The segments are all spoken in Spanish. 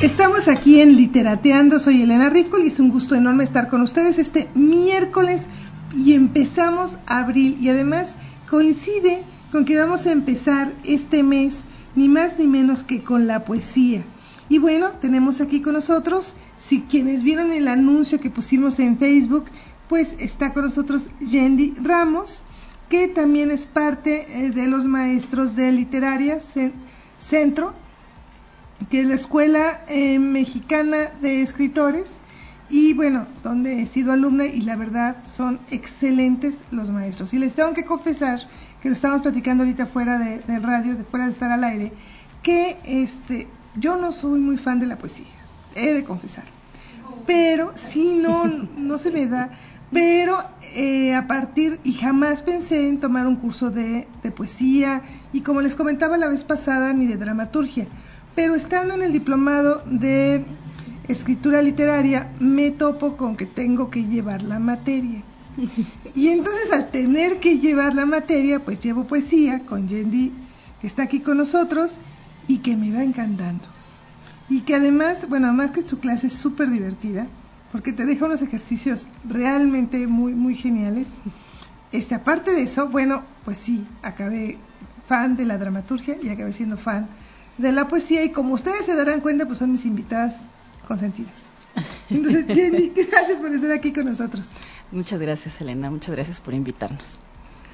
Estamos aquí en Literateando, soy Elena Rifkol y es un gusto enorme estar con ustedes este miércoles y empezamos abril y además coincide con que vamos a empezar este mes ni más ni menos que con la poesía. Y bueno, tenemos aquí con nosotros, si quienes vieron el anuncio que pusimos en Facebook, pues está con nosotros Yendi Ramos, que también es parte eh, de los maestros de literaria centro que es la Escuela eh, Mexicana de Escritores, y bueno, donde he sido alumna y la verdad son excelentes los maestros. Y les tengo que confesar, que lo estamos platicando ahorita fuera de, del radio, de fuera de estar al aire, que este, yo no soy muy fan de la poesía, he de confesar. Pero sí, no, no se me da. Pero eh, a partir, y jamás pensé en tomar un curso de, de poesía, y como les comentaba la vez pasada, ni de dramaturgia pero estando en el diplomado de escritura literaria, me topo con que tengo que llevar la materia. Y entonces al tener que llevar la materia, pues llevo poesía con Yendi, que está aquí con nosotros y que me va encantando. Y que además, bueno, además que su clase es súper divertida, porque te deja unos ejercicios realmente muy, muy geniales. Este, aparte de eso, bueno, pues sí, acabé fan de la dramaturgia y acabé siendo fan de la poesía y como ustedes se darán cuenta, pues son mis invitadas consentidas. Entonces, Jenny, gracias por estar aquí con nosotros. Muchas gracias, Elena. Muchas gracias por invitarnos.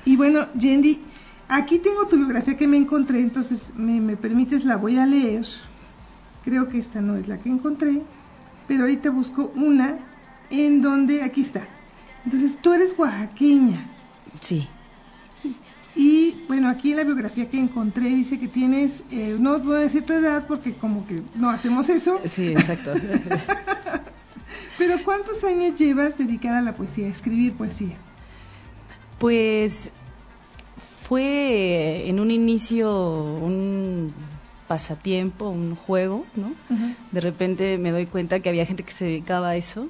Y bueno, Jenny, aquí tengo tu biografía que me encontré, entonces me, me permites, la voy a leer. Creo que esta no es la que encontré, pero ahorita busco una en donde, aquí está. Entonces, tú eres oaxaqueña. Sí. Y bueno, aquí en la biografía que encontré dice que tienes, eh, no puedo decir tu edad porque como que no hacemos eso. Sí, exacto. Pero ¿cuántos años llevas dedicada a la poesía, a escribir poesía? Pues fue en un inicio un pasatiempo, un juego, ¿no? De repente me doy cuenta que había gente que se dedicaba a eso.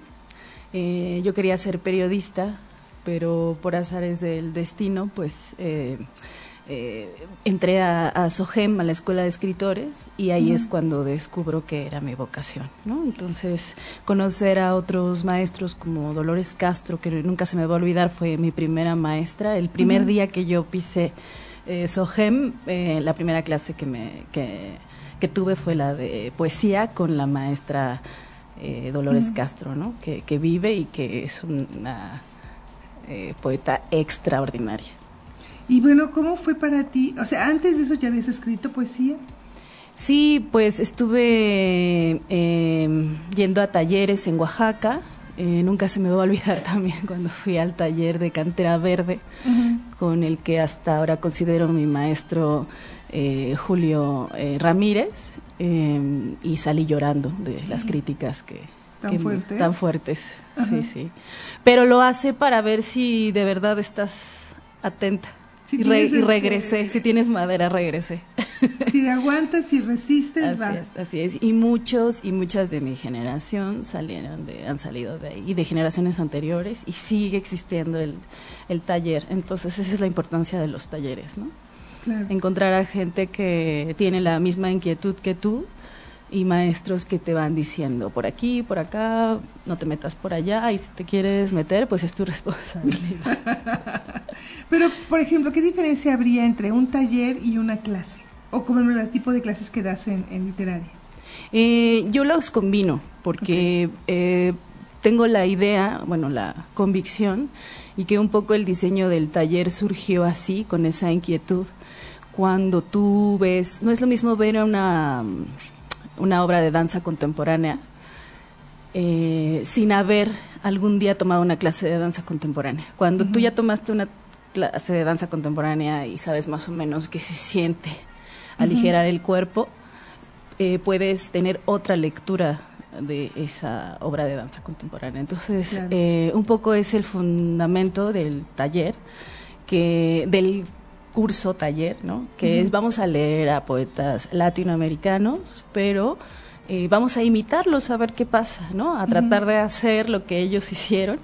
Eh, yo quería ser periodista, pero por azares del destino, pues eh, eh, entré a, a, SOGEM, a la Escuela de Escritores, y ahí es cuando descubro que era mi vocación, ¿no? Entonces, conocer a otros maestros como Dolores Castro, que nunca se me va a olvidar, fue mi primera maestra. El primer día que yo pisé eh, SOGEM, eh, la primera clase que, me, que, que, tuve fue la de poesía con la maestra eh, Dolores Castro, ¿no? Que, que vive y que es una eh, poeta extraordinaria. Y bueno, ¿cómo fue para ti? O sea, antes de eso ya habías escrito poesía. Sí, pues estuve eh, yendo a talleres en Oaxaca. Eh, nunca se me va a olvidar también cuando fui al taller de Cantera Verde, uh -huh. con el que hasta ahora considero mi maestro eh, Julio Ramírez, y salí llorando de las críticas que, tan, que, fuertes. tan fuertes. Ajá. Sí, sí. Pero lo hace para ver si de verdad estás atenta. Si y, re, este... y, regresé. Si tienes madera, regresé. Si aguantas, si resistes, así va. Es, así es. Y muchos y muchas de mi generación salieron de, han salido de ahí y de generaciones anteriores y sigue existiendo el, el taller. Entonces, esa es la importancia de los talleres, ¿no? Claro. Encontrar a gente que tiene la misma inquietud que tú y maestros que te van diciendo por aquí, por acá, no te metas por allá y si te quieres meter, pues es tu responsabilidad. Pero, por ejemplo, ¿qué diferencia habría entre un taller y una clase? O como el tipo de clases que das en, en literaria. Eh, yo los combino porque okay. eh, tengo la idea, bueno, la convicción y que un poco el diseño del taller surgió así, con esa inquietud. Cuando tú ves, no es lo mismo ver una una obra de danza contemporánea eh, sin haber algún día tomado una clase de danza contemporánea. Cuando uh -huh. tú ya tomaste una clase de danza contemporánea y sabes más o menos qué se siente aligerar uh -huh. el cuerpo, eh, puedes tener otra lectura de esa obra de danza contemporánea. Entonces, claro. eh, un poco es el fundamento del taller, que del curso taller, ¿no? Que uh -huh. es vamos a leer a poetas latinoamericanos, pero eh, vamos a imitarlos a ver qué pasa, ¿no? A tratar uh -huh. de hacer lo que ellos hicieron.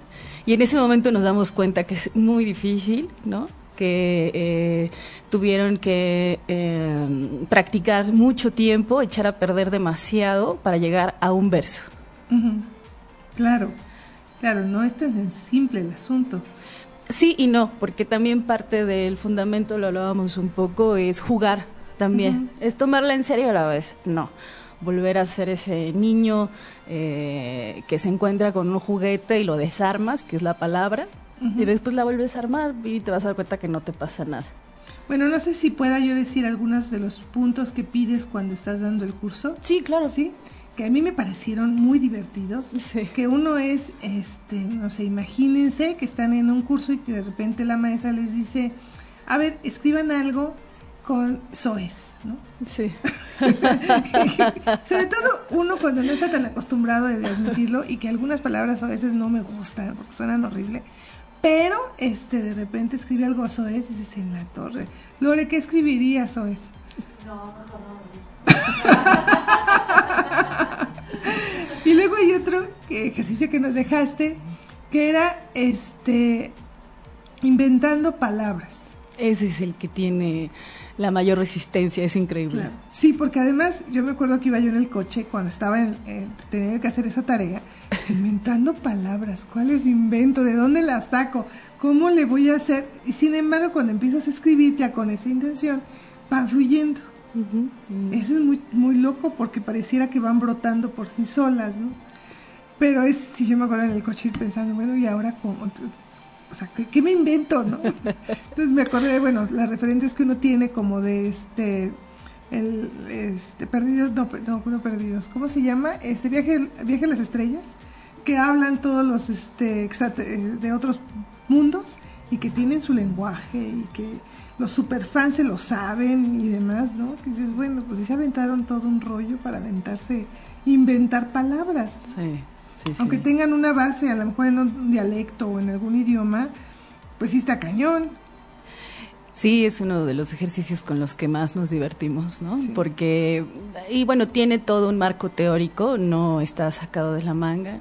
Y en ese momento nos damos cuenta que es muy difícil, ¿no? que eh, tuvieron que eh, practicar mucho tiempo, echar a perder demasiado para llegar a un verso. Claro, claro, no es tan simple el asunto. Sí y no, porque también parte del fundamento, lo hablábamos un poco, es jugar también. Es tomarla en serio a la vez. No, volver a ser ese niño eh, que se encuentra con un juguete y lo desarmas, que es la palabra, y después la vuelves a armar y te vas a dar cuenta que no te pasa nada. Bueno, no sé si pueda yo decir algunos de los puntos que pides cuando estás dando el curso. Sí, claro. Sí, que a mí me parecieron muy divertidos. Sí. Que uno es, este, no sé, imagínense que están en un curso y que de repente la maestra les dice, a ver, escriban algo con soes, ¿no? Sí. Sobre todo uno cuando no está tan acostumbrado de admitirlo y que algunas palabras a veces no me gustan porque suenan horrible. Pero este de repente escribe algo soes y dices en la torre. Lore, ¿qué escribiría soes? No, mejor no. y luego hay otro que, ejercicio que nos dejaste que era este inventando palabras. Ese es el que tiene la mayor resistencia, es increíble. Claro. Sí, porque además yo me acuerdo que iba yo en el coche cuando estaba en, tenía que hacer esa tarea, inventando palabras, ¿cuáles invento? ¿De dónde las saco? ¿Cómo le voy a hacer? Y sin embargo, cuando empiezas a escribir ya con esa intención, van fluyendo. Eso es muy, muy loco porque pareciera que van brotando por sí solas, ¿no? Pero es, si yo me acuerdo en el coche ir pensando, bueno, ¿y ahora cómo? O sea, ¿qué, qué me invento, no? Entonces me acordé de, bueno, las referentes que uno tiene como de este, el, este, perdidos, no, no, no perdidos, ¿cómo se llama? Este, viaje, viaje a las estrellas, que hablan todos los, este, eh, de otros mundos y que tienen su lenguaje y que los superfans se lo saben y demás, ¿no? Que dices, bueno, pues sí se aventaron todo un rollo para aventarse, inventar palabras. Sí, sí, sí. Aunque tengan una base, a lo mejor en un dialecto o en algún idioma, pues sí está cañón. Sí, es uno de los ejercicios con los que más nos divertimos, ¿no? Sí. Porque, y bueno, tiene todo un marco teórico, no está sacado de la manga.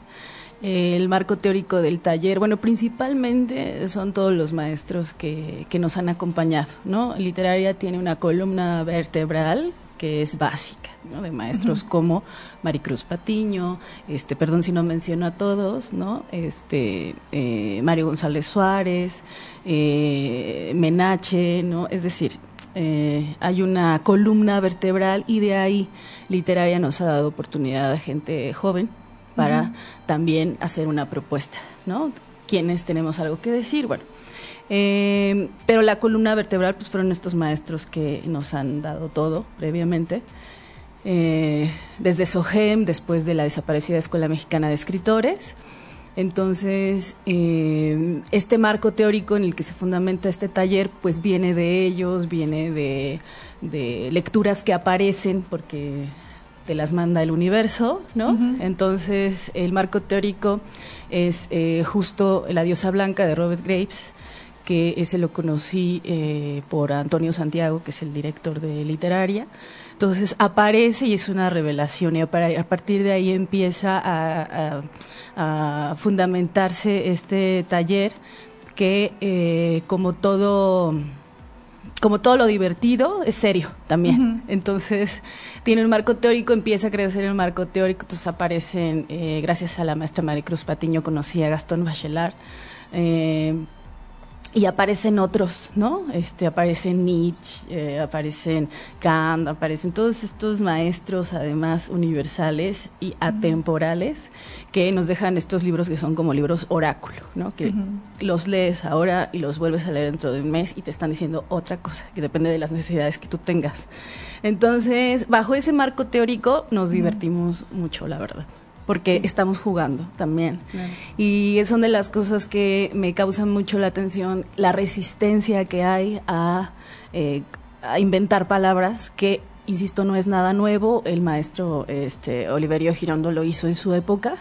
Eh, El marco teórico del taller, bueno, principalmente son todos los maestros que, que nos han acompañado, ¿no? Literaria tiene una columna vertebral que es básica, ¿no? De maestros como Maricruz Patiño, este, perdón si no menciono a todos, ¿no? Este, eh, Mario González Suárez, eh, Menache, ¿no? Es decir, eh, hay una columna vertebral y de ahí literaria nos ha dado oportunidad a gente joven para también hacer una propuesta, ¿no? Quienes tenemos algo que decir, bueno. Eh, pero la columna vertebral pues fueron estos maestros que nos han dado todo previamente. Eh, desde SOGEM, después de la desaparecida Escuela Mexicana de Escritores. Entonces, eh, este marco teórico en el que se fundamenta este taller, pues viene de ellos, viene de, de lecturas que aparecen, porque las manda el universo, ¿no? Entonces, el marco teórico es eh, justo La diosa blanca de Robert Graves, que ese lo conocí eh, por Antonio Santiago, que es el director de literaria. Entonces aparece y es una revelación y a, par- a partir de ahí empieza a, a- a fundamentarse este taller que eh, como todo como todo lo divertido es serio también. Entonces tiene un marco teórico, empieza a crecer el marco teórico, entonces aparecen, eh, gracias a la maestra Maricruz Patiño, conocí a Gastón Bachelard. eh, y aparecen otros, ¿no? Este, aparecen Nietzsche, eh, aparecen Kant, aparecen todos estos maestros, además universales y atemporales, que nos dejan estos libros que son como libros oráculo, ¿no? Que los lees ahora y los vuelves a leer dentro de un mes y te están diciendo otra cosa, que depende de las necesidades que tú tengas. Entonces, bajo ese marco teórico nos divertimos mucho, la verdad, porque estamos jugando también. Claro. Y son de las cosas que me causan mucho la atención, la resistencia que hay a, eh, a inventar palabras que, insisto, no es nada nuevo. El maestro este, Oliverio Girondo lo hizo en su época.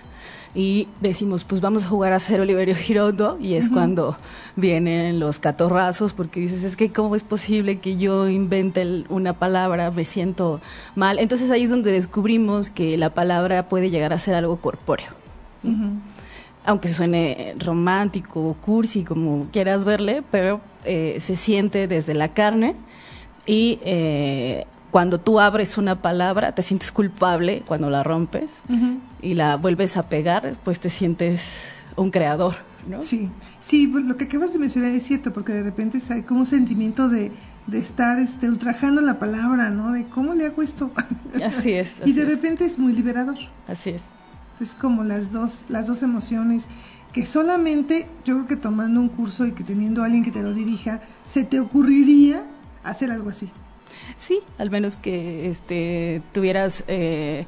Y decimos, pues vamos a jugar a ser Oliverio Girondo, y es cuando vienen los catorrazos, porque dices, es que cómo es posible que yo invente una palabra, me siento mal. Entonces ahí es donde descubrimos que la palabra puede llegar a ser algo corpóreo. Aunque suene romántico, cursi, como quieras verle, pero eh, se siente desde la carne y eh, cuando tú abres una palabra te sientes culpable cuando la rompes y la vuelves a pegar, pues te sientes un creador, ¿no? Sí, sí, pues, lo que acabas de mencionar es cierto, porque de repente hay como un sentimiento de, de estar este, ultrajando la palabra, ¿no? De cómo le hago esto. Así es. y de repente es muy liberador. Así es. Es como las dos, las dos emociones que solamente yo creo que tomando un curso y que teniendo a alguien que te lo dirija, se te ocurriría hacer algo así. Sí, al menos que este, tuvieras eh,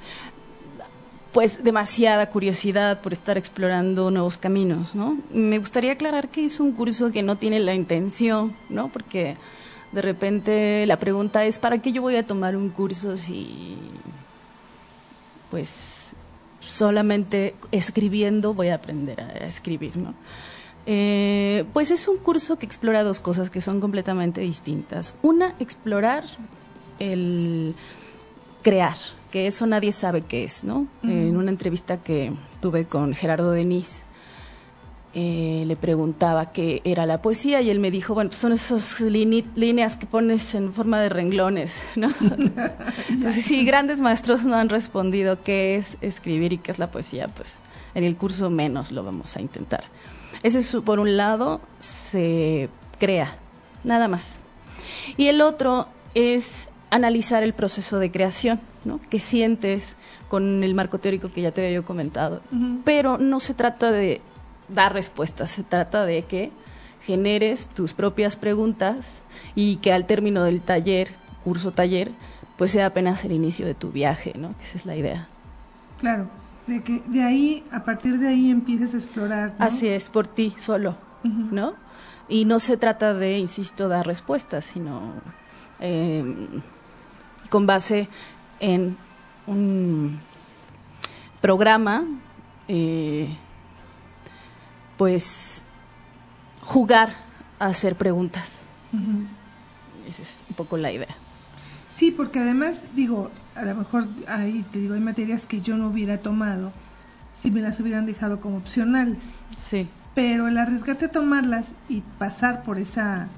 pues demasiada curiosidad por estar explorando nuevos caminos, ¿no? Me gustaría aclarar que es un curso que no tiene la intención, ¿no? Porque de repente la pregunta es, ¿para qué yo voy a tomar un curso si pues solamente escribiendo voy a aprender a escribir, ¿no? Eh, pues es un curso que explora dos cosas que son completamente distintas. Una, explorar el crear, que eso nadie sabe qué es, ¿no? En una entrevista que tuve con Gerardo Denis, eh, le preguntaba qué era la poesía y él me dijo, bueno, pues son esas líneas que pones en forma de renglones, ¿no? Entonces, si grandes maestros no han respondido qué es escribir y qué es la poesía, pues en el curso menos lo vamos a intentar. Ese es, por un lado, se crea, nada más. Y el otro es analizar el proceso de creación, ¿no? Que sientes con el marco teórico que ya te había comentado. Pero no se trata de dar respuestas, se trata de que generes tus propias preguntas y que al término del taller, curso taller, pues sea apenas el inicio de tu viaje, ¿no? Esa es la idea. Claro, de que de ahí, a partir de ahí empieces a explorar. Así es, por ti solo, ¿no? Y no se trata de, insisto, dar respuestas, sino eh, con base en un programa, eh, pues jugar a hacer preguntas. Esa es un poco la idea. Sí, porque además, digo, a lo mejor ahí te digo, hay materias que yo no hubiera tomado si me las hubieran dejado como opcionales. Sí. Pero el arriesgarte a tomarlas y pasar por esa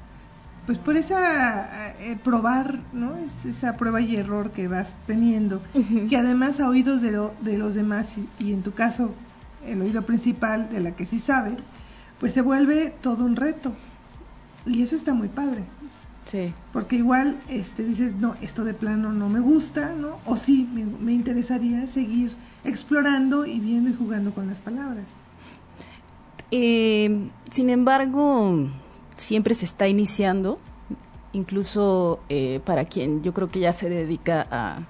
pues por esa eh, probar, ¿no? Es esa prueba y error que vas teniendo, que además a oídos de, lo, de los demás y, en tu caso el oído principal de la que sí sabe, pues se vuelve todo un reto. Y eso está muy padre. Sí. Porque igual este dices, no, esto de plano no me gusta, ¿no? O sí, me, me interesaría seguir explorando y viendo y jugando con las palabras. Eh, sin embargo, siempre se está iniciando, incluso eh, para quien yo creo que ya se dedica a,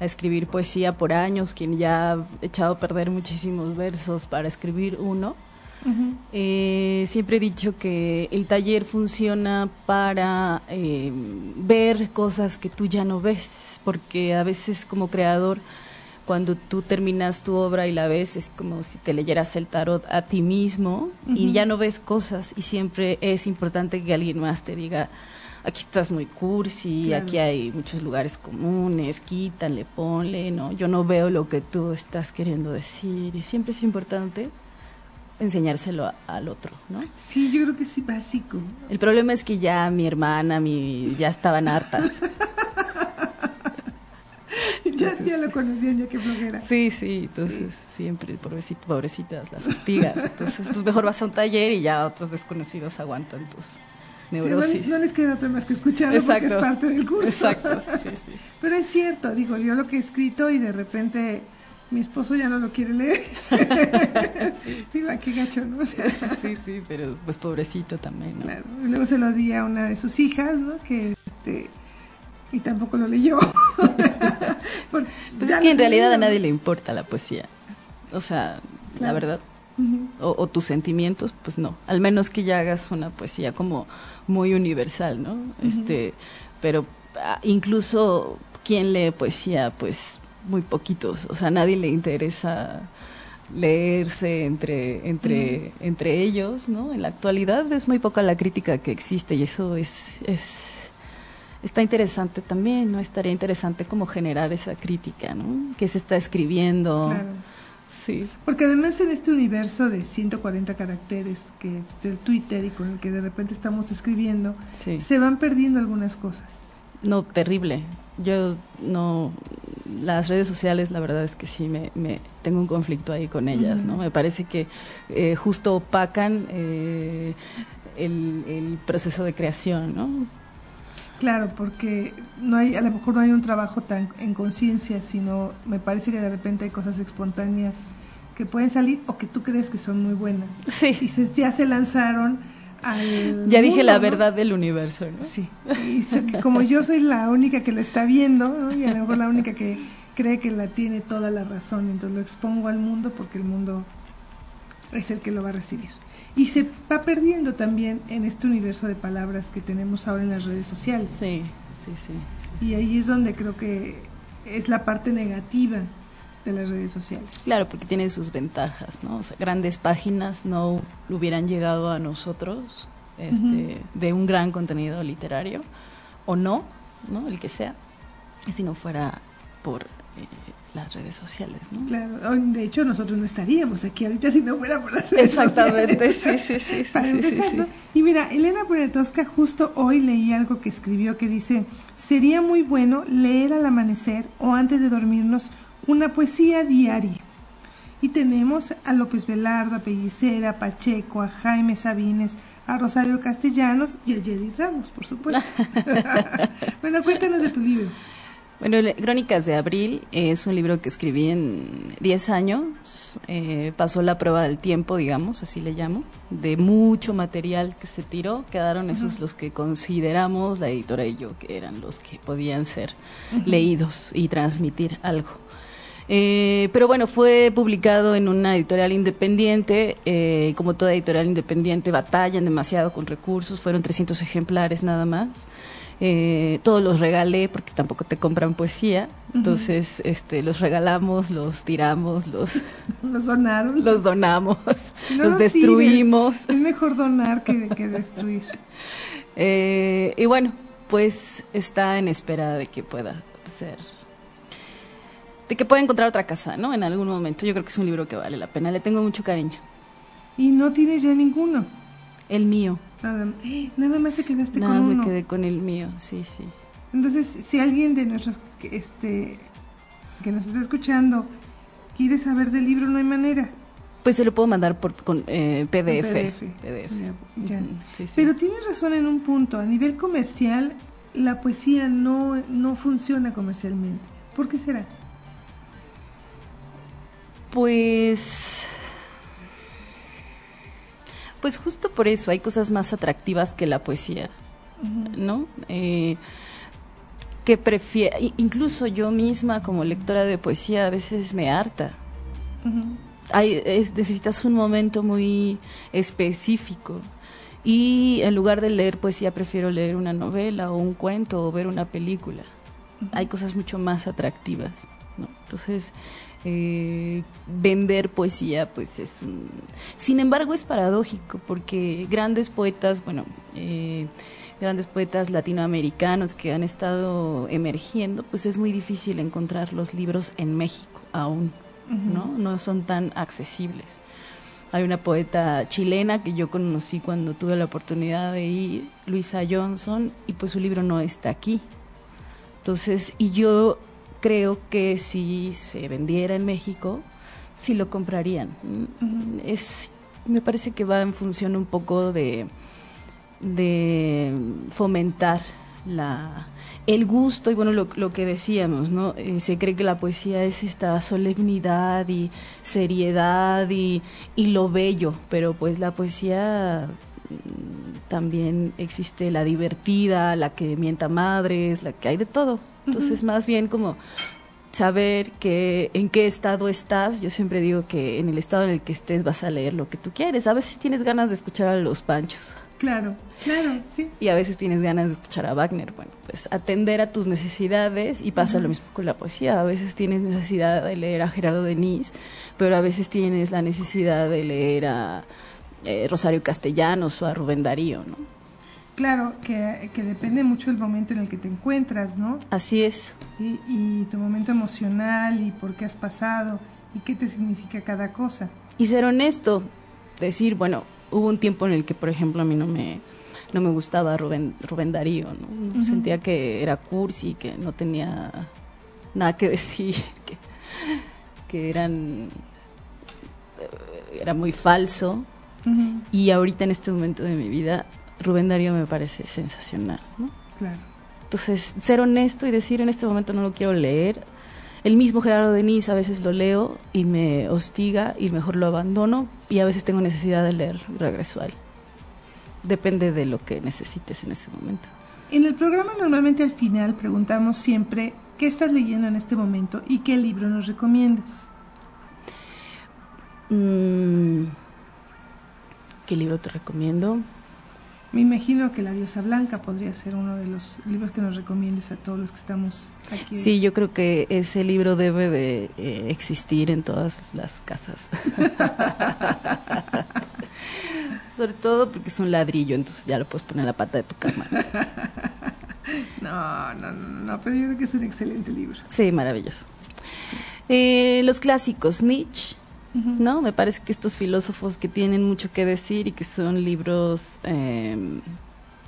escribir poesía por años, quien ya ha echado a perder muchísimos versos para escribir uno. Eh, siempre he dicho que el taller funciona para eh, ver cosas que tú ya no ves, porque a veces como creador cuando tú terminas tu obra y la ves, es como si te leyeras el tarot a ti mismo y ya no ves cosas y siempre es importante que alguien más te diga, aquí estás muy cursi, aquí hay muchos lugares comunes, quítale, ponle, ¿no? Yo no veo lo que tú estás queriendo decir y siempre es importante enseñárselo al otro, ¿no? Sí, yo creo que sí básico. El problema es que ya mi hermana, mi ya estaban hartas. ya, lo conocían, ya que flojera. Sí, sí, entonces siempre, pobrecitas, las hostigas. Entonces, pues mejor vas a un taller y ya otros desconocidos aguantan tus neurosis. no, les queda otra más que escucharlo porque es parte del curso. Exacto, sí, sí. Pero es cierto, digo, yo lo que he escrito y de repente mi esposo ya no lo quiere leer. sí. Digo, qué gacho, ¿no? sí, sí, pero pues pobrecito también, ¿no? Claro. Y luego se lo di a una de sus hijas, ¿no? Que este y tampoco lo leyó. Pues es que en realidad a nadie le importa la poesía. O sea, la verdad. o, tus sentimientos, pues no. Al menos que ya hagas una poesía como muy universal, ¿no? Este, pero ah, incluso quien lee poesía, pues muy poquitos. O sea, a nadie le interesa leerse entre entre entre ellos, ¿no? En la actualidad es muy poca la crítica que existe y eso es es está interesante también, ¿no? Estaría interesante como generar esa crítica, ¿no? Que se está escribiendo, Sí. Porque además en este universo de 140 caracteres que es el Twitter y con el que de repente estamos escribiendo, Sí. se van perdiendo algunas cosas. No, terrible. Yo no. Las redes sociales, la verdad es que sí, me, me tengo un conflicto ahí con ellas, ¿no? Me parece que eh, justo opacan eh, el, el proceso de creación, ¿no? Claro, porque no hay, a lo mejor no hay un trabajo tan en conciencia, sino me parece que de repente hay cosas espontáneas que pueden salir o que tú crees que son muy buenas. Y Sí. se- ya se lanzaron al. Ya dije mundo, la ¿no? verdad del universo, ¿no? Sí. Y como yo soy la única que lo está viendo, ¿no? y a lo mejor la única que cree que la tiene toda la razón, entonces lo expongo al mundo porque el mundo es el que lo va a recibir. Y se va perdiendo también en este universo de palabras que tenemos ahora en las redes sociales. Sí, sí, sí. sí, Y ahí es donde creo que es la parte negativa de las redes sociales. Claro, porque tienen sus ventajas, ¿no? O sea, grandes páginas no hubieran llegado a nosotros este, de un gran contenido literario, o no, ¿no? El que sea, si no fuera por eh, las redes sociales, ¿no? Claro, hoy, de hecho nosotros no estaríamos aquí ahorita si no fuera por las redes Exactamente, sociales. sí, sí, sí, sí, Para sí, empezar, sí. ¿no? Y mira, Elena Poniatowska justo hoy leí algo que escribió que dice, sería muy bueno leer al amanecer o antes de dormirnos una poesía diaria. Y tenemos a López Velardo, a Pellicera, a Pacheco, a Jaime Sabines, a Rosario Castellanos y a Jedi Ramos, por supuesto. bueno, cuéntanos de tu libro. Bueno, Crónicas de Abril es un libro que escribí en 10 años. eh, pasó la prueba del tiempo, digamos, así le llamo, de mucho material que se tiró. Quedaron esos los que consideramos, la editora y yo, que eran los que podían ser leídos y transmitir algo. Eh, pero bueno, fue publicado en una editorial independiente. eh, como toda editorial independiente, batallan demasiado con recursos. Fueron 300 ejemplares nada más. Eh, todos los regalé porque tampoco te compran poesía. Entonces, este, los regalamos, los tiramos, los, Los donaron. los donamos, No los destruimos. Es mejor donar que, que destruir. Eh, y bueno, pues está en espera de que pueda ser. De que pueda encontrar otra casa, ¿no? En algún momento. Yo creo que es un libro que vale la pena. Le tengo mucho cariño. Y no tienes ya ninguno. El mío. Nada, eh, nada más te quedaste Nada, con me uno. quedé con el mío. Sí, sí. Entonces, si alguien de nuestros este que nos está escuchando quiere saber del libro, no hay manera. Pues se lo puedo mandar por con, eh, PDF. PDF. PDF. Ya, sí, sí. Pero tienes razón en un punto. A nivel comercial, la poesía no, no funciona comercialmente. ¿Por qué será? Pues. Pues justo por eso hay cosas más atractivas que la poesía, ¿no? Eh, que prefiero, incluso yo misma como lectora de poesía a veces me harta. Hay, es- necesitas un momento muy específico y en lugar de leer poesía prefiero leer una novela o un cuento o ver una película. Hay cosas mucho más atractivas. ¿no? Entonces, eh, vender poesía, pues es un... Sin embargo, es paradójico porque grandes poetas, bueno, eh, grandes poetas latinoamericanos que han estado emergiendo, pues es muy difícil encontrar los libros en México aún, ¿no? No son tan accesibles. Hay una poeta chilena que yo conocí cuando tuve la oportunidad de ir, Luisa Johnson, y pues su libro no está aquí. Entonces, y yo creo que si se vendiera en México, sí lo comprarían. Es, me parece que va en función un poco de, de fomentar la el gusto y bueno lo, lo que decíamos no Eh, se cree que la poesía es esta solemnidad y seriedad y, y lo bello pero pues la poesía mm, también existe la divertida la que mienta madres la que hay de todo entonces más bien como saber que en qué estado estás. Yo siempre digo que en el estado en el que estés vas a leer lo que tú quieres. A veces tienes ganas de escuchar a los panchos Claro, claro, sí. y a veces tienes ganas de escuchar a Wagner. Bueno, pues atender a tus necesidades y pasa lo mismo con la poesía. A veces tienes necesidad de leer a Gerardo Denis, pero a veces tienes la necesidad de leer a eh, Rosario Castellanos o a Rubén Darío, ¿no? Claro, que, que depende mucho del momento en el que te encuentras, ¿no? Así es. Y, y tu momento emocional y por qué has pasado. y qué te significa cada cosa. Y ser honesto, decir, bueno, hubo un tiempo en el que, por ejemplo, a mí no me, no me gustaba Rubén, Rubén Darío, ¿no? Sentía que era cursi, que no tenía nada que decir, que, que eran eh, era muy falso. Y ahorita en este momento de mi vida, Rubén Darío me parece sensacional, ¿no? Claro. Entonces, ser honesto y decir en este momento no lo quiero leer. El mismo Gerardo Denis a veces lo leo y me hostiga y mejor lo abandono y a veces tengo necesidad de leer regreso a él. Depende de lo que necesites en ese momento. En el programa normalmente al final preguntamos siempre qué estás leyendo en este momento y qué libro nos recomiendas. Mm, ¿Qué libro te recomiendo? Me imagino que La diosa blanca podría ser uno de los libros que nos recomiendes a todos los que estamos aquí. Sí, yo creo que ese libro debe de eh, existir en todas las casas. Sobre todo porque es un ladrillo, entonces ya lo puedes poner en la pata de tu cama. no, no, no, no, pero yo creo que es un excelente libro. Sí, maravilloso. Eh, los clásicos, Nietzsche, ¿no? Me parece que estos filósofos que tienen mucho que decir y que son libros eh,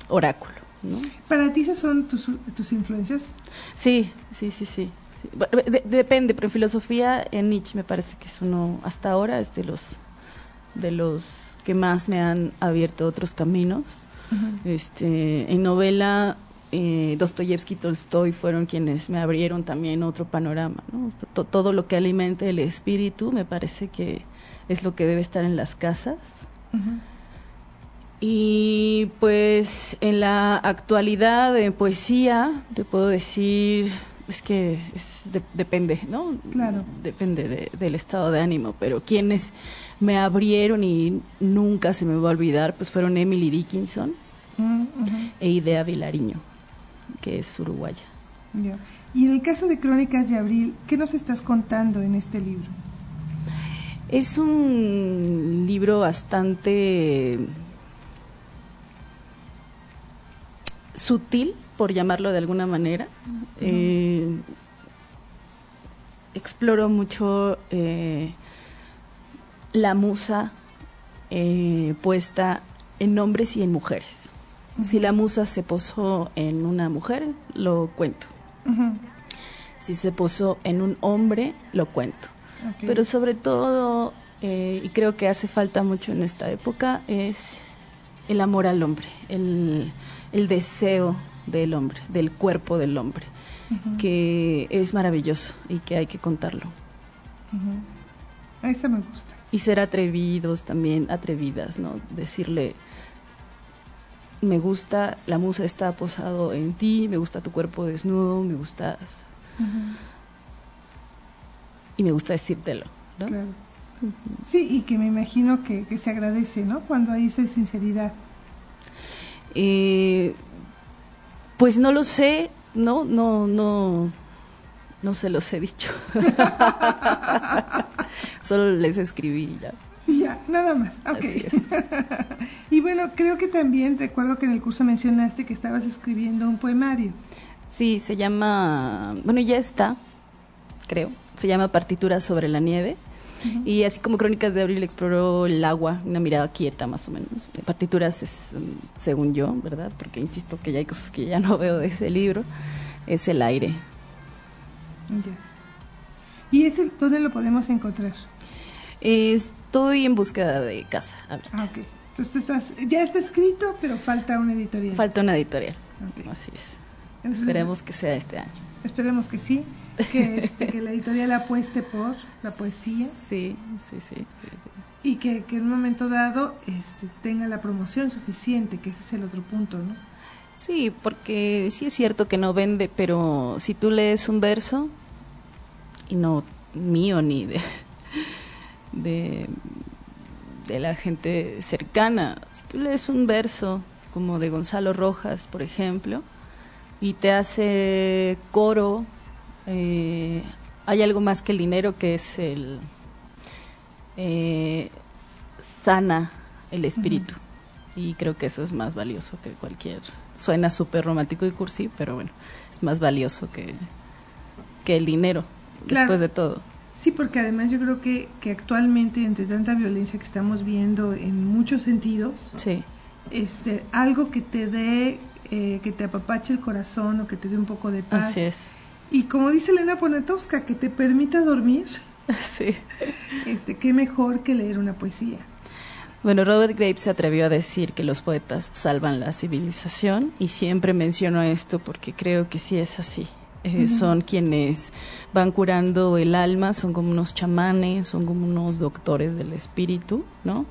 oráculo, ¿no? ¿Para ti esas son tus, tus influencias? Sí, sí, sí, sí. sí. De- depende, pero en filosofía, en Nietzsche me parece que es uno, hasta ahora, es de los, de los que más me han abierto otros caminos. Este, en novela, eh, Dostoyevsky y Tolstoy fueron quienes me abrieron también otro panorama. ¿no? To- Todo lo que alimente el espíritu me parece que es lo que debe estar en las casas. Y pues en la actualidad en poesía te puedo decir, es que es de- depende, ¿no? Claro. Depende de- del estado de ánimo, pero quienes me abrieron y nunca se me va a olvidar, pues fueron Emily Dickinson Mm, e Idea Vilariño, que es uruguaya. Ya. Y en el caso de Crónicas de Abril, ¿qué nos estás contando en este libro? Es un libro bastante sutil, por llamarlo de alguna manera. Eh, exploro mucho eh, la musa eh, puesta en hombres y en mujeres. Si la musa se posó en una mujer, lo cuento. Si se posó en un hombre, lo cuento. Pero sobre todo, eh, y creo que hace falta mucho en esta época, es el amor al hombre, el, el deseo del hombre, del cuerpo del hombre, que es maravilloso y que hay que contarlo. A esa me gusta. Y ser atrevidos también, atrevidas, ¿no? Decirle, me gusta, la musa está posado en ti, me gusta tu cuerpo desnudo, me gustas... Y me gusta decírtelo, ¿no? Claro. Sí, y que me imagino que, que se agradece, ¿no? Cuando hay esa sinceridad. Eh, pues no lo sé, no, no, no, no se los he dicho. Solo les escribí ya. Nada más. Ok. Así es. y bueno, creo que también recuerdo que en el curso mencionaste que estabas escribiendo un poemario. Sí, se llama, bueno, ya está, creo, se llama Partituras sobre la nieve. Y así como Crónicas de Abril exploró el agua, una mirada quieta más o menos. Partituras es, mm, según yo, ¿verdad? Porque insisto que ya hay cosas que ya no veo de ese libro, es el aire. Ya. ¿Y ese dónde lo podemos encontrar? Estoy en búsqueda de casa. ahorita. Ah, ok. Entonces estás, ya está escrito, pero falta una editorial. Falta una editorial. Ok. Así es. Entonces, Esperemos que sea este año. Esperemos que sí, que, este, que la editorial apueste por la poesía Sí, sí, sí. sí, sí. y que, que en un momento dado este, tenga la promoción suficiente, que ese es el otro punto, ¿no? Sí, porque sí es cierto que no vende, pero si tú lees un verso, y no mío ni de, de, de la gente cercana, si tú lees un verso como de Gonzalo Rojas, por ejemplo, y te hace coro, eh, hay algo más que el dinero que es el eh, sana el espíritu. Y creo que eso es más valioso que cualquier. Suena súper romántico y cursi, pero bueno, es más valioso que, que el dinero, Claro. después de todo. Sí, porque además yo creo que, que actualmente, entre tanta violencia que estamos viendo en muchos sentidos, Sí. este, algo que te dé, eh, que te apapache el corazón o que te dé un poco de paz. Así es. Y como dice Elena Poniatowska, que te permita dormir, Sí. este, qué mejor que leer una poesía. Bueno, Robert Graves se atrevió a decir que los poetas salvan la civilización y siempre menciono esto porque creo que sí es así. Eh, Son quienes van curando el alma, son como unos chamanes, son como unos doctores del espíritu, ¿no?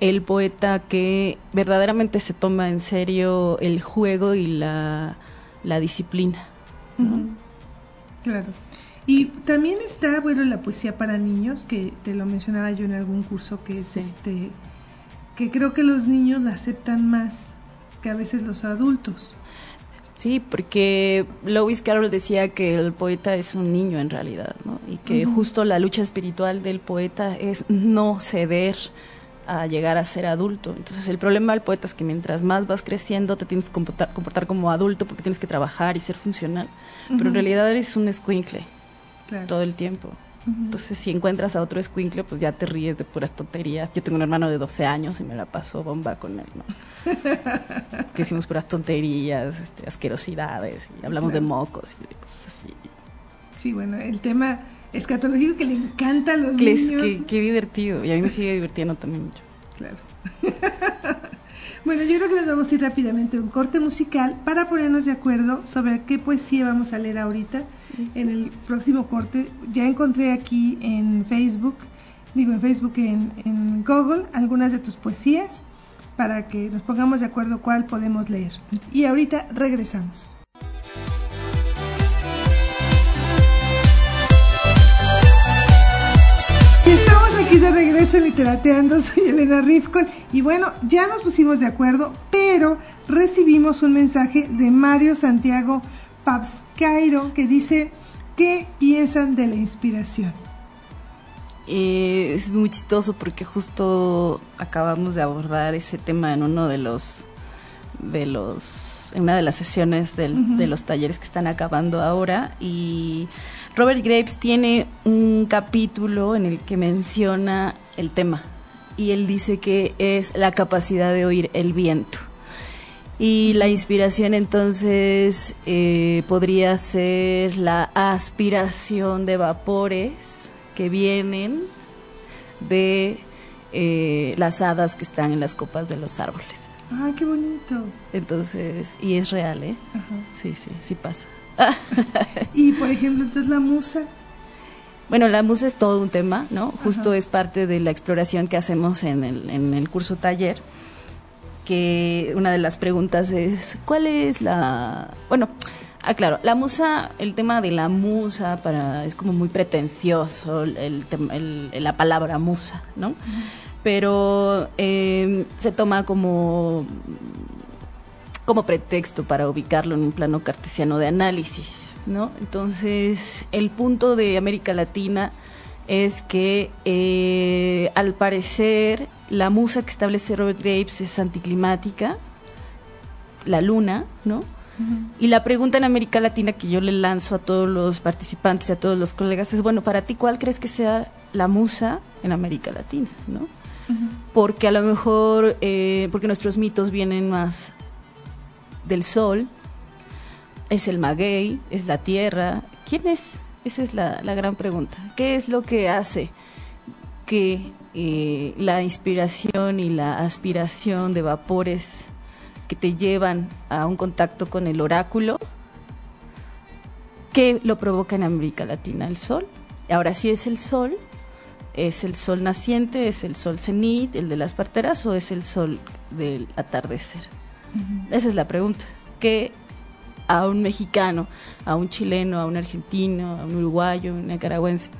El poeta que verdaderamente se toma en serio el juego y la, la disciplina. Claro. Y también está, bueno, la poesía para niños, que te lo mencionaba yo en algún curso, que es este, que creo que los niños la aceptan más que a veces los adultos. Sí, porque Lewis Carroll decía que el poeta es un niño en realidad, ¿no? Y que justo la lucha espiritual del poeta es no ceder a llegar a ser adulto. Entonces el problema del poeta es que mientras más vas creciendo te tienes que comportar, comportar como adulto porque tienes que trabajar y ser funcional. Pero en realidad eres un escuincle Claro. todo el tiempo. Entonces si encuentras a otro escuincle, pues ya te ríes de puras tonterías. Yo tengo un hermano de 12 años y me la paso bomba con él, ¿no? que hicimos puras tonterías, este, asquerosidades, y hablamos de mocos y de cosas así. Sí, bueno, el tema escatológico que le encanta a los Que es- niños. qué, qué divertido, y a mí me sigue divirtiendo también mucho. Claro. bueno, yo creo que nos vamos a ir rápidamente a un corte musical para ponernos de acuerdo sobre qué poesía vamos a leer ahorita en el próximo corte. Ya encontré aquí en Facebook, digo en Facebook, en, Google, algunas de tus poesías para que nos pongamos de acuerdo cuál podemos leer. Y ahorita regresamos. Estamos aquí de regreso Literateando, soy Elena Rifkol y bueno, ya nos pusimos de acuerdo, pero recibimos un mensaje de Mario Santiago Papscairo que dice, ¿qué piensan de la inspiración? Eh, es muy chistoso porque justo acabamos de abordar ese tema en uno de los de los en una de las sesiones del- de los talleres que están acabando ahora. Y Robert Graves tiene un capítulo en el que menciona el tema. Y él dice que es la capacidad de oír el viento y la inspiración entonces eh, podría ser la aspiración de vapores que vienen de eh, las hadas que están en las copas de los árboles. ¡Ay, qué bonito! Entonces, y es real, ¿eh? Ajá. Sí, sí, sí pasa. Y por ejemplo, entonces la musa, Bueno, la musa es todo un tema, ¿no? Justo es parte de la exploración que hacemos en el, en el curso taller, que una de las preguntas es, ¿cuál es la...? Bueno, ah, claro, la musa, el tema de la musa para es como muy pretencioso, el, la palabra musa, ¿no? Pero eh, se toma como como pretexto para ubicarlo en un plano cartesiano de análisis, ¿no? Entonces, el punto de América Latina es que, eh, al parecer, la musa que establece Robert Graves es anticlimática, la luna, ¿no? Y la pregunta en América Latina que yo le lanzo a todos los participantes y a todos los colegas es, bueno, para ti, ¿cuál crees que sea la musa en América Latina, ¿no? Porque a lo mejor, eh, porque nuestros mitos vienen más del sol, es el maguey, es la tierra. ¿Quién es? Esa es la, la gran pregunta. ¿Qué es lo que hace que eh, la inspiración y la aspiración de vapores que te llevan a un contacto con el oráculo, ¿qué lo provoca en América Latina? ¿El sol? Ahora sí es el sol, ¿es el sol naciente, es el sol cenit, el de las parteras o es el sol del atardecer? Esa es la pregunta. ¿Qué a un mexicano, a un chileno, a un argentino, a un uruguayo, un nicaragüense,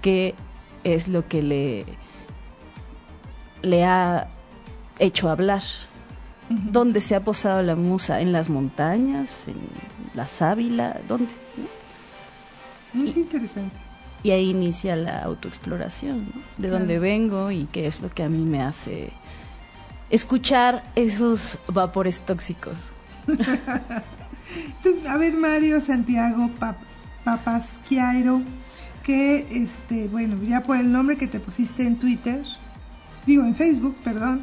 qué es lo que le, le ha hecho hablar? ¿Dónde se ha posado la musa? ¿En las montañas? ¿En la sábila? ¿Dónde? ¿no? Muy interesante. Y ahí inicia la autoexploración, ¿no? De Claro. dónde vengo y qué es lo que a mí me hace escuchar esos vapores tóxicos. Entonces, a ver, Mario Santiago Pap Papasquiairo, que, este, bueno, ya por el nombre que te pusiste en Twitter, digo en Facebook, perdón,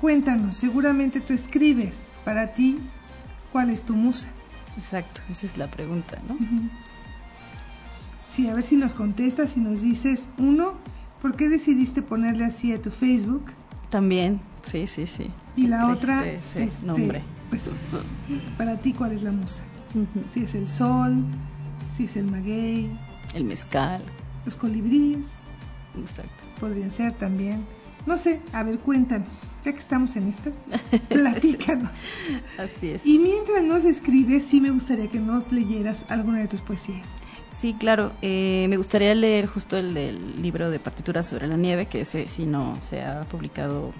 cuéntanos, seguramente tú escribes para ti cuál es tu musa. Exacto, esa es la pregunta, ¿no? Sí, a ver si nos contestas y nos dices, uno, ¿por qué decidiste ponerle así a tu Facebook? También, sí, sí, sí. Y la otra, este, nombre. pues, para ti, ¿cuál es la musa? Si es el sol, si es el maguey, El mezcal, los colibríes, exacto. podrían ser también. No sé, a ver, cuéntanos, ya que estamos en estas, platícanos. Así es. Y mientras nos escribes, sí me gustaría que nos leyeras alguna de tus poesías. Sí, claro. eh, me gustaría leer justo el del libro de partituras sobre la nieve, que ese sí no se ha publicado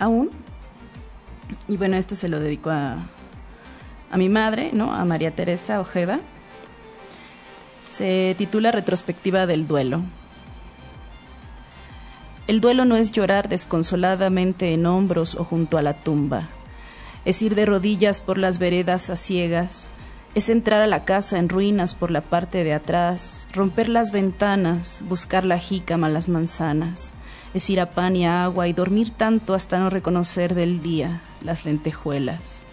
aún. Y bueno, esto se lo dedico a, a mi madre, ¿no? A María Teresa Ojeda. Se titula Retrospectiva del duelo. El duelo no es llorar desconsoladamente en hombros o junto a la tumba. Es ir de rodillas por las veredas a ciegas. Es entrar a la casa en ruinas por la parte de atrás, romper las ventanas, buscar la jícama, las manzanas. Es ir a pan y a agua y dormir tanto hasta no reconocer del día las lentejuelas.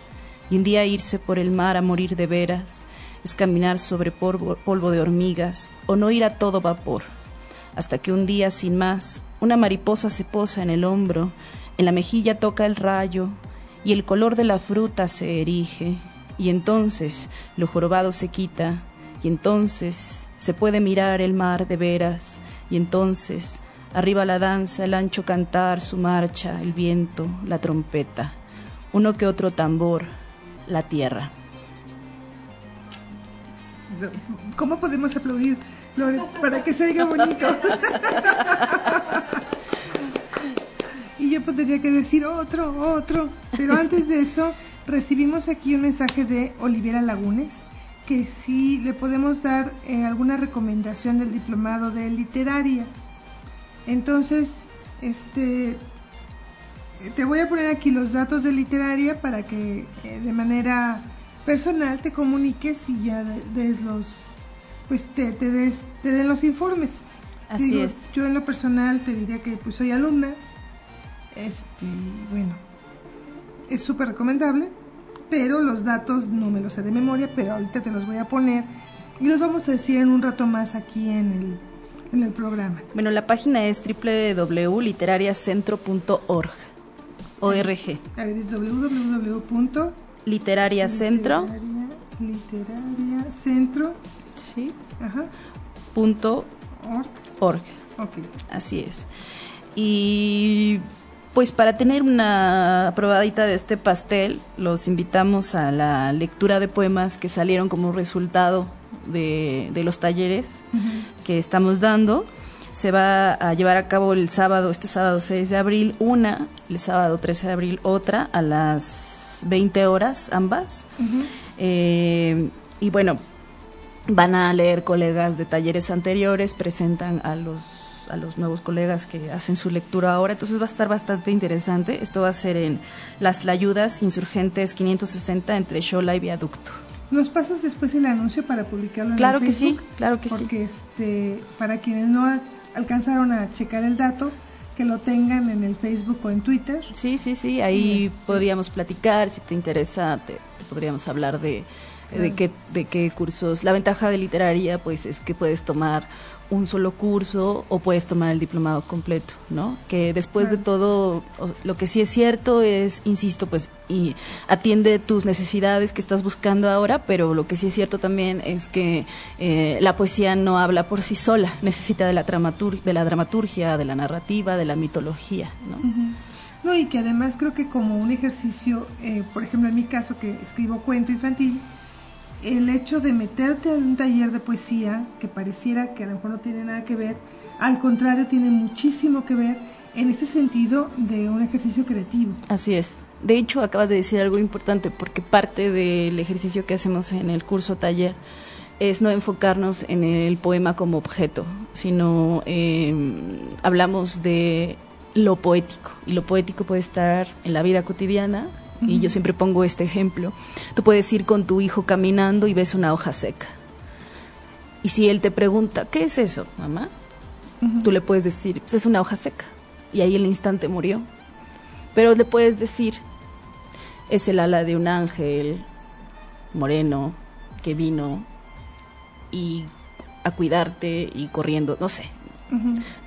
Y un día irse por el mar a morir de veras, es caminar sobre polvo, polvo de hormigas o no ir a todo vapor hasta que un día sin más una mariposa se posa en el hombro, en la mejilla toca el rayo y el color de la fruta se erige, y entonces lo jorobado se quita, y entonces se puede mirar el mar de veras, y entonces arriba la danza, el ancho cantar, su marcha, el viento, la trompeta, uno que otro tambor, la tierra. ¿Cómo podemos aplaudir, para que se oiga bonito? y yo tendría que decir otro, otro. Pero antes de eso, recibimos aquí un mensaje de Oliviera Lagunes, que sí le podemos dar eh, alguna recomendación del diplomado de literaria. Entonces, este, te voy a poner aquí los datos de literaria para que eh, de manera personal te comuniques y ya de- des los pues te, te des te den los informes Así Digo, es. yo en lo personal te diría que pues soy alumna este bueno es súper recomendable pero los datos no me los sé de memoria pero ahorita te los voy a poner y los vamos a decir en un rato más aquí en el en el programa Bueno, la página es www.literariacentro.org. ORG. a ver es www. Literaria Centro. literaria, literaria centro Sí. ajá Punto org. org. ok Así es. Y pues para tener una probadita de este pastel, los invitamos a la lectura de poemas que salieron como resultado de, de los talleres que estamos dando. Se va a llevar a cabo el sábado, este sábado 6 de abril, una, el sábado 13 de abril otra, a las 20 horas ambas. Eh, y bueno, van a leer colegas de talleres anteriores, presentan a los a los nuevos colegas que hacen su lectura ahora, entonces va a estar bastante interesante. Esto va a ser en Las Layudas Insurgentes 560 entre Xola y Viaducto. ¿Nos pasas después el anuncio para publicarlo en Claro el que sí, Facebook? claro que sí. Porque este, para quienes no alcanzaron a checar el dato, que lo tengan en el Facebook o en Twitter. Sí, sí, sí, ahí Este- podríamos platicar, si te interesa, te, te podríamos hablar de, de, qué, de qué cursos. La ventaja de literaria, pues, es que puedes tomar un solo curso o puedes tomar el diplomado completo, ¿no? Que después de todo, lo que sí es cierto es, insisto, pues, y atiende tus necesidades que estás buscando ahora, pero lo que sí es cierto también es que eh, la poesía no habla por sí sola, necesita de la, dramatur de la dramaturgia, de la narrativa, de la mitología, ¿no? No, y que además creo que como un ejercicio, eh, por ejemplo en mi caso que escribo cuento infantil, el hecho de meterte a un taller de poesía que pareciera que a lo mejor no tiene nada que ver, al contrario tiene muchísimo que ver en ese sentido de un ejercicio creativo. Así es. De hecho, acabas de decir algo importante porque parte del ejercicio que hacemos en el curso taller es no enfocarnos en el poema como objeto, sino eh, hablamos de lo poético. Y lo poético puede estar en la vida cotidiana. Y yo siempre pongo este ejemplo. Tú puedes ir con tu hijo caminando y ves una hoja seca. Y si él te pregunta, ¿qué es eso, mamá? Tú le puedes decir, pues es una hoja seca. Y ahí el instante murió. Pero le puedes decir, es el ala de un ángel moreno que vino y a cuidarte y corriendo, no sé.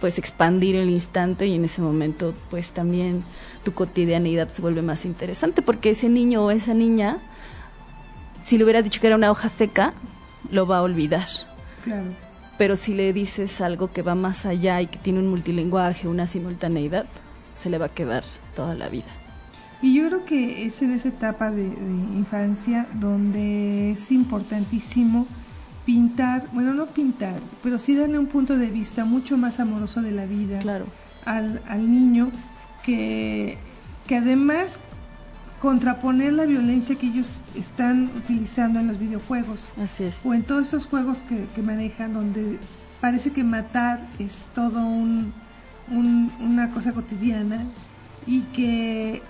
Puedes expandir el instante y en ese momento pues también tu cotidianidad se vuelve más interesante porque ese niño o esa niña, si le hubieras dicho que era una hoja seca, lo va a olvidar. Claro. Pero si le dices algo que va más allá y que tiene un multilingüaje, una simultaneidad, se le va a quedar toda la vida. Y yo creo que es en esa etapa de, infancia donde es importantísimo pintar, bueno, no pintar, pero sí darle un punto de vista mucho más amoroso de la vida claro. al, al niño, que, que además contraponer la violencia que ellos están utilizando en los videojuegos. Así es. O en todos esos juegos que, que manejan donde parece que matar es todo un, un, una cosa cotidiana y que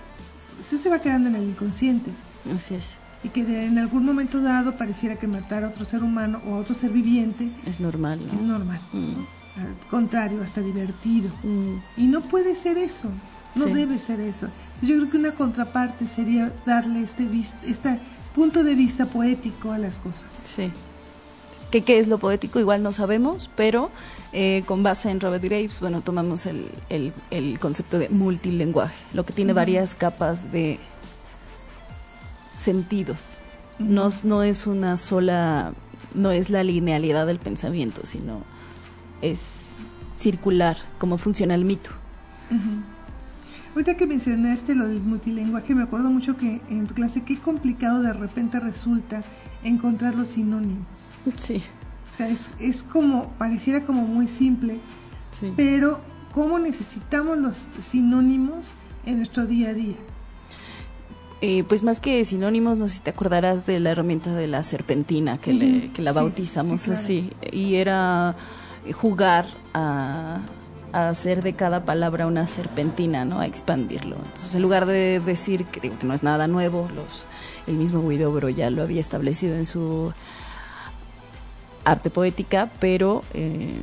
eso se va quedando en el inconsciente. Así es. Y que de, en algún momento dado pareciera que matar a otro ser humano o a otro ser viviente es normal. ¿no? Es normal. Mm. Al contrario, hasta divertido. Mm. Y no puede ser eso. No Sí. debe ser eso. Yo creo que una contraparte sería darle este, este punto de vista poético a las cosas. Sí. ¿Qué, ¿Qué es lo poético? Igual no sabemos, pero eh, con base en Robert Graves, bueno, tomamos el, el, el concepto de multilenguaje, lo que tiene varias capas de sentidos. no, no es una sola, no es la linealidad del pensamiento, sino es circular, como funciona el mito. Ujú. Ahorita que mencionaste lo del multilenguaje, me acuerdo mucho que en tu clase qué complicado de repente resulta encontrar los sinónimos. Sí, O sea, es, es como, pareciera como muy simple, sí. pero cómo necesitamos los sinónimos en nuestro día a día. Eh, pues más que sinónimos, no sé si te acordarás de la herramienta de la serpentina que, le, que la sí, bautizamos sí, claro. así. Y era jugar a, a hacer de cada palabra una serpentina, ¿no? A expandirlo. Entonces, en lugar de decir que, digo, que no es nada nuevo, los, el mismo Huidobro ya lo había establecido en su arte poética, pero eh,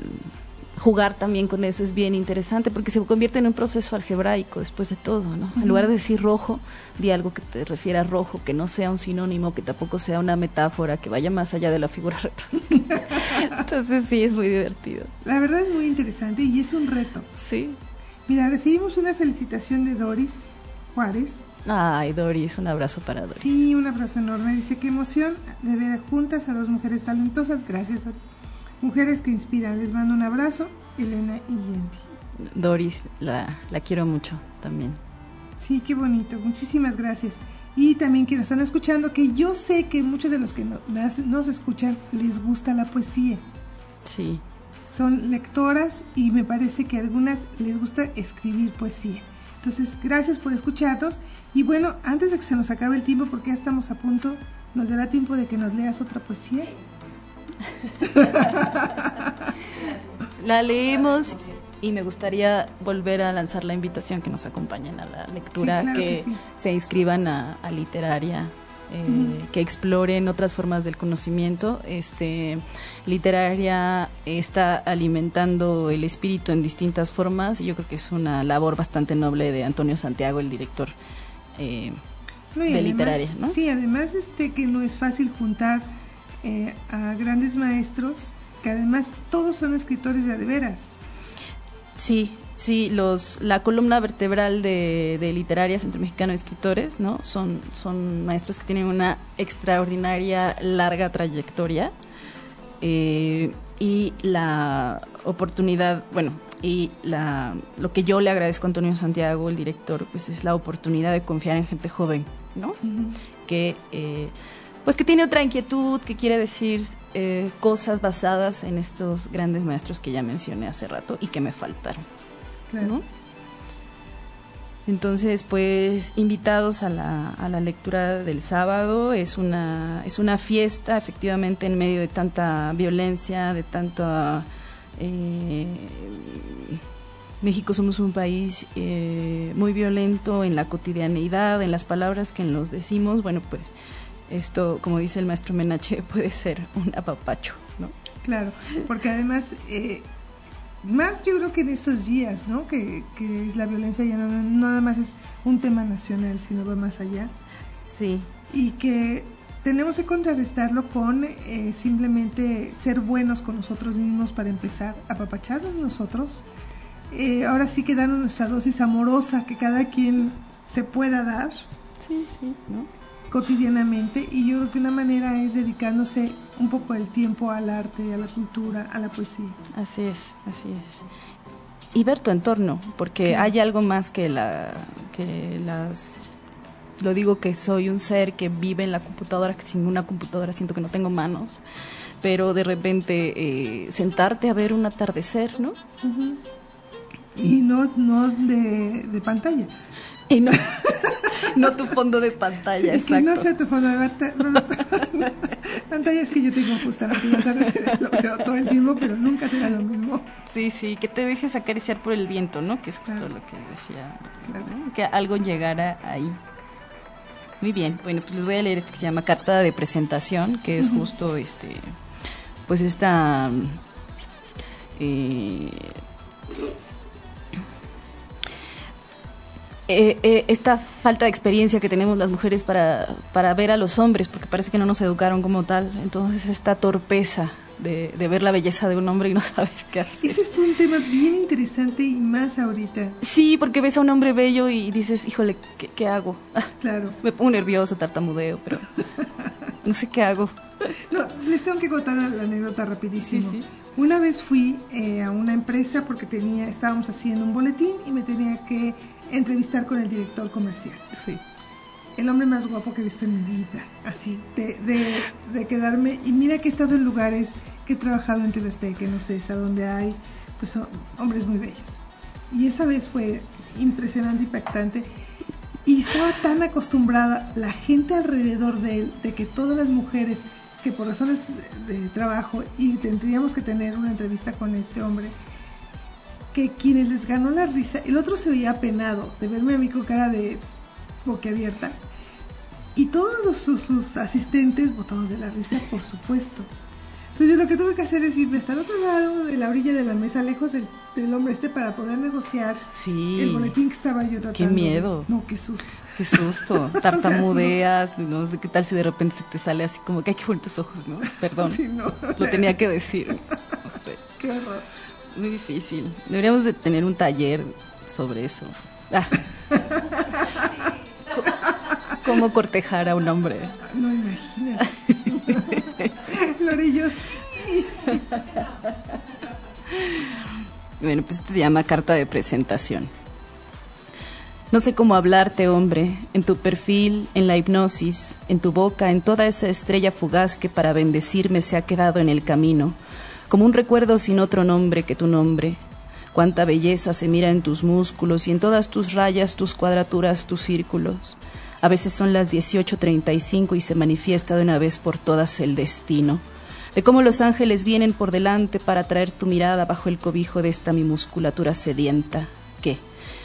jugar también con eso es bien interesante porque se convierte en un proceso algebraico después de todo, ¿no? En lugar de decir rojo, di algo que te refiera a rojo, que no sea un sinónimo, que tampoco sea una metáfora, que vaya más allá de la figura retórica. Entonces sí, es muy divertido. La verdad es muy interesante y es un reto. Sí. Mira, recibimos una felicitación de Doris Juárez. Ay, Doris, un abrazo para Doris. Sí, un abrazo enorme. Dice, qué emoción de ver juntas a dos mujeres talentosas. Gracias, Doris. Mujeres que inspiran. Les mando un abrazo, Elena y Yendi. Doris, la, la quiero mucho también. Sí, qué bonito. Muchísimas gracias. Y también que nos están escuchando, que yo sé que muchos de los que no- nas- nos escuchan les gusta la poesía. Sí. Son lectoras y me parece que a algunas les gusta escribir poesía. Entonces, gracias por escucharnos. Y bueno, antes de que se nos acabe el tiempo, porque ya estamos a punto, ¿nos dará tiempo de que nos leas otra poesía? La leímos y me gustaría volver a lanzar la invitación que nos acompañen a la lectura, Sí, claro que, que sí. se inscriban a, a literaria. eh, que exploren otras formas del conocimiento. Este, literaria está alimentando el espíritu en distintas formas y yo creo que es una labor bastante noble de Antonio Santiago, el director eh, No, de además- literaria, ¿no? Sí, además este que no es fácil juntar eh, a grandes maestros, que además todos son escritores de veras. Sí, sí, los, la columna vertebral de, de literaria Centro Mexicano de Escritores, ¿no? Son, son maestros que tienen una extraordinaria larga trayectoria eh, y la oportunidad, bueno, y la, lo que yo le agradezco a Antonio Santiago, el director, pues es la oportunidad de confiar en gente joven, ¿no? que eh, pues que tiene otra inquietud, que quiere decir eh, cosas basadas en estos grandes maestros que ya mencioné hace rato y que me faltaron. Claro. ¿no? Entonces, pues invitados a la, a la lectura del sábado, es una, es una fiesta efectivamente en medio de tanta violencia, de tanta... eh, México somos un país eh, muy violento en la cotidianeidad, en las palabras que nos decimos. Bueno, pues esto, como dice el maestro Menache, puede ser un apapacho, ¿no? Claro, porque además, eh, más yo creo que en estos días, ¿no? Que, que la violencia ya no, no nada más es un tema nacional, sino va más allá. Sí. Y que tenemos que contrarrestarlo con eh, simplemente ser buenos con nosotros mismos para empezar, apapacharnos nosotros. Eh, ahora sí que darnos nuestra dosis amorosa que cada quien se pueda dar Sí, sí, ¿no? Cotidianamente y yo creo que una manera es dedicándose un poco del tiempo al arte, a la cultura, a la poesía. Así es, así es. Y ver tu entorno, porque Claro. hay algo más que la que las lo digo que soy un ser que vive en la computadora, que sin una computadora siento que no tengo manos, pero de repente eh, sentarte a ver un atardecer, ¿no? Y no, no de, de pantalla. Y no, no tu fondo de pantalla, Sí, que no exacto. sea tu fondo de bata- pantalla. es que yo tengo justamente una atardecer, lo veo todo el tiempo, pero nunca será lo mismo. Sí, sí, que te dejes acariciar por el viento, ¿no? Que es justo Claro. lo que decía, Claro. ¿no? que algo llegara ahí. Muy bien, bueno, pues les voy a leer este que se llama Carta de Presentación, que es justo este, pues esta, eh, eh, eh, esta falta de experiencia que tenemos las mujeres para, para ver a los hombres, porque parece que no nos educaron como tal, entonces esta torpeza de, de ver la belleza de un hombre y no saber qué hacer. Ese es un tema bien interesante y más ahorita. Sí, porque ves a un hombre bello y dices, híjole, ¿qué, qué hago? Claro. me pongo nerviosa, tartamudeo, pero no sé qué hago. No, les tengo que contar la anécdota rapidísimo. Sí, sí. Una vez fui eh, a una empresa porque tenía, estábamos haciendo un boletín y me tenía que entrevistar con el director comercial. Sí. El hombre más guapo que he visto en mi vida, así, de, de, de quedarme. Y mira que he estado en lugares que he trabajado en Azteca, en Ocesa, donde hay pues, ho- hombres muy bellos. Y esa vez fue impresionante, impactante. Y estaba tan acostumbrada la gente alrededor de él, de que todas las mujeres que por razones de, de trabajo y tendríamos que tener una entrevista con este hombre, que quienes les ganó la risa, el otro se veía apenado de verme a mí con cara de boquiabierta. Y todos los- sus, sus asistentes botados de la risa, por supuesto. Entonces yo lo que tuve que hacer es irme hasta el otro lado de la orilla de la mesa, lejos del, del hombre este, para poder negociar Sí. el boletín que estaba yo tratando. Qué miedo. No, qué susto. Qué susto. Tartamudeas, no sé qué tal si de repente se te sale así como que hay que bonitos ojos, ¿no? Perdón. Sí, no. Lo tenía que decir. No sé. Qué horror. Muy difícil. Deberíamos de tener un taller sobre eso. Ah. ¿Cómo cortejar a un hombre? No, imagínate. Lorillo, sí. Bueno, pues este se llama carta de presentación. No sé cómo hablarte, hombre, en tu perfil, en la hipnosis, en tu boca, en toda esa estrella fugaz que para bendecirme se ha quedado en el camino, como un recuerdo sin otro nombre que tu nombre. Cuánta belleza se mira en tus músculos y en todas tus rayas, tus cuadraturas, tus círculos. A veces son las 18.35 y se manifiesta de una vez por todas el destino de cómo los ángeles vienen por delante para traer tu mirada bajo el cobijo de esta mi musculatura sedienta, que,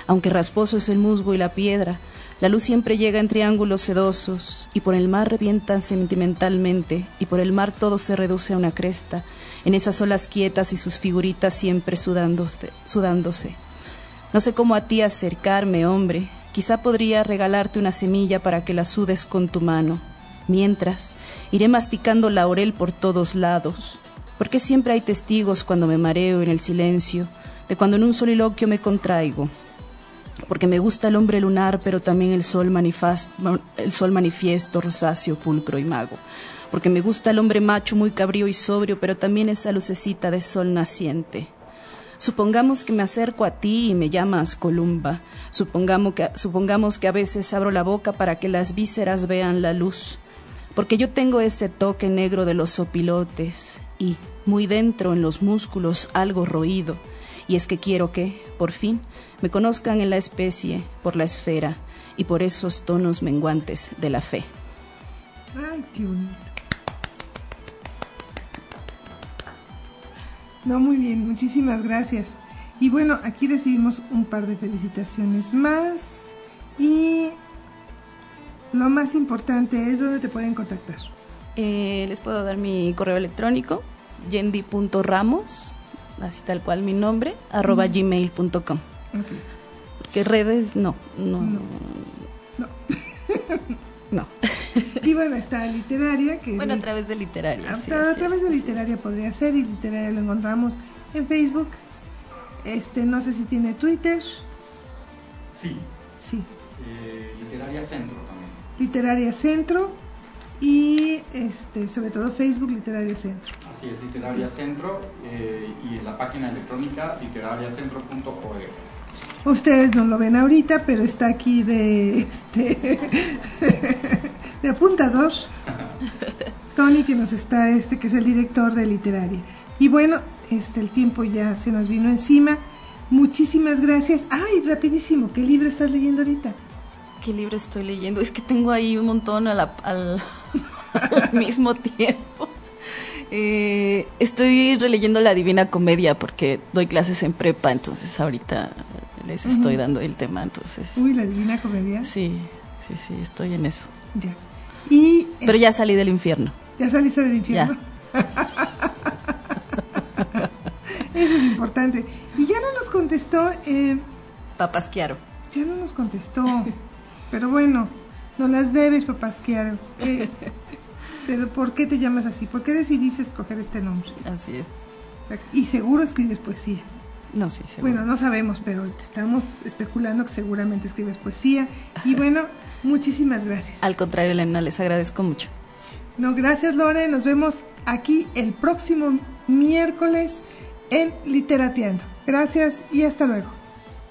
aunque rasposo es el musgo y la piedra, la luz siempre llega en triángulos sedosos, y por el mar revientan sentimentalmente, y por el mar todo se reduce a una cresta, en esas olas quietas y sus figuritas siempre sudándose. sudándose. No sé cómo a ti acercarme, hombre. Quizá podría regalarte una semilla para que la sudes con tu mano. Mientras, iré masticando laurel por todos lados. Porque siempre hay testigos cuando me mareo en el silencio, de cuando en un soliloquio me contraigo. Porque me gusta el hombre lunar, pero también el sol, el sol manifiesto, rosáceo, pulcro y mago. Porque me gusta el hombre macho, muy cabrío y sobrio, pero también esa lucecita de sol naciente. Supongamos que me acerco a ti y me llamas Columba. Supongamos que, supongamos que a veces abro la boca para que las vísceras vean la luz. Porque yo tengo ese toque negro de los sopilotes y, muy dentro en los músculos, algo roído. Y es que quiero que, por fin, me conozcan en la especie, por la esfera y por esos tonos menguantes de la fe. Ay, qué bonito. No, muy bien, muchísimas gracias. Y bueno, aquí recibimos un par de felicitaciones más. Y lo más importante es dónde te pueden contactar. Eh, Les puedo dar mi correo electrónico. yendi.ramos, así tal cual mi nombre, arroba gmail.com. Porque redes no, no. No. No. No. Y bueno, está literaria que Bueno, a través de literaria. a, sí, a así través es, de literaria podría ser y literaria lo encontramos en Facebook. Este, no sé si tiene Twitter. Sí, Sí. eh, Literaria Centro también. Literaria Centro y este, sobre todo Facebook Literaria Centro. Así es, Literaria Centro eh, y en la página electrónica literariacentro.org. Ustedes no lo ven ahorita, pero está aquí de este de apuntador. Tony que nos está este que es el director de literaria. Y bueno, este el tiempo ya se nos vino encima. Muchísimas gracias. Ay, rapidísimo, ¿qué libro estás leyendo ahorita? ¿Qué libro estoy leyendo? Es que tengo ahí un montón a la- al, al mismo tiempo. Eh, estoy releyendo La Divina Comedia porque doy clases en prepa, entonces ahorita les estoy dando el tema, entonces Uy, la Divina Comedia. sí, sí, sí, estoy en eso. Ya. Y Pero ya salí del infierno. ¿Ya saliste del infierno? Eso es importante. Y ya no nos contestó, eh, Papasquiaro. ya no nos contestó. Pero bueno, no las debes, papasquiaro. ¿Qué- pero ¿Por qué te llamas así? ¿Por qué decidiste escoger este nombre? Así es. Y seguro escribes poesía. No, sí, seguro. Bueno, no sabemos, pero estamos especulando que seguramente escribes poesía. Y bueno, muchísimas gracias. Al contrario, Elena, les agradezco mucho. No, gracias Lore. Nos vemos aquí el próximo miércoles en Literateando. Gracias y hasta luego.